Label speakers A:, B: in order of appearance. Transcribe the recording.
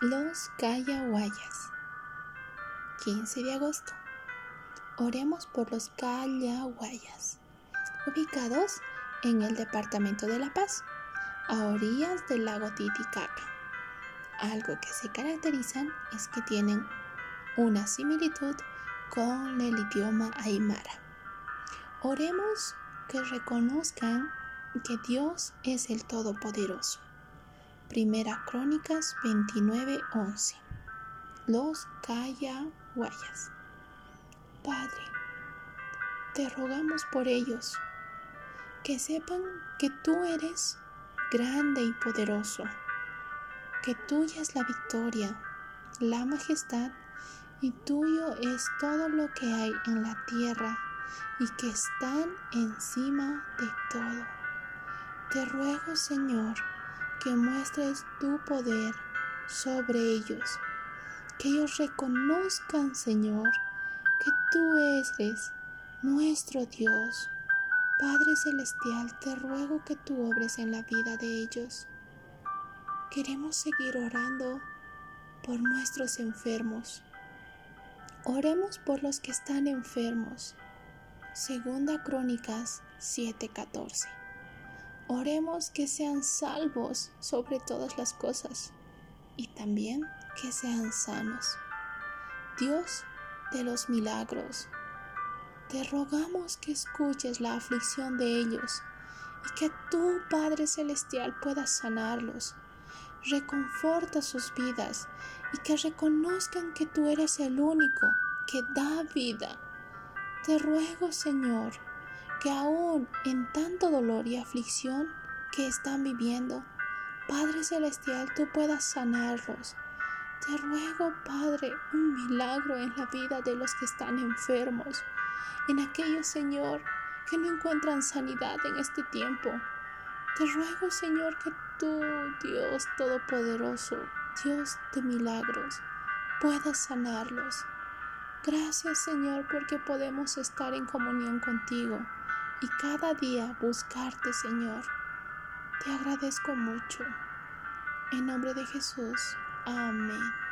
A: Los Callahuayas. 15 de agosto. Oremos por los Callahuayas, ubicados en el departamento de La Paz, a orillas del lago Titicaca. Algo que se caracterizan es que tienen una similitud con el idioma aymara. Oremos que reconozcan que Dios es el Todopoderoso Primera Crónicas 29:11. Los Callahuayas. Padre, te rogamos por ellos, que sepan que tú eres grande y poderoso, que tuya es la victoria, la majestad, y tuyo es todo lo que hay en la tierra y que están encima de todo. Te ruego, Señor, que muestres tu poder sobre ellos, que ellos reconozcan, Señor, que tú eres nuestro Dios. Padre Celestial, te ruego que tú obres en la vida de ellos. Queremos seguir orando por nuestros enfermos. Oremos por los que están enfermos. Segunda Crónicas 7:14. Oremos que sean salvos sobre todas las cosas y también que sean sanos. Dios de los milagros, te rogamos que escuches la aflicción de ellos y que tú, Padre Celestial, puedas sanarlos. Reconforta sus vidas y que reconozcan que tú eres el único que da vida. Te ruego, Señor, que aún en tanto dolor y aflicción que están viviendo, Padre Celestial, tú puedas sanarlos. Te ruego, Padre, un milagro en la vida de los que están enfermos, en aquellos, Señor, que no encuentran sanidad en este tiempo. Te ruego, Señor, que tú, Dios Todopoderoso, Dios de milagros, puedas sanarlos. Gracias, Señor, porque podemos estar en comunión contigo y cada día buscarte, Señor. Te agradezco mucho. En nombre de Jesús. Amén.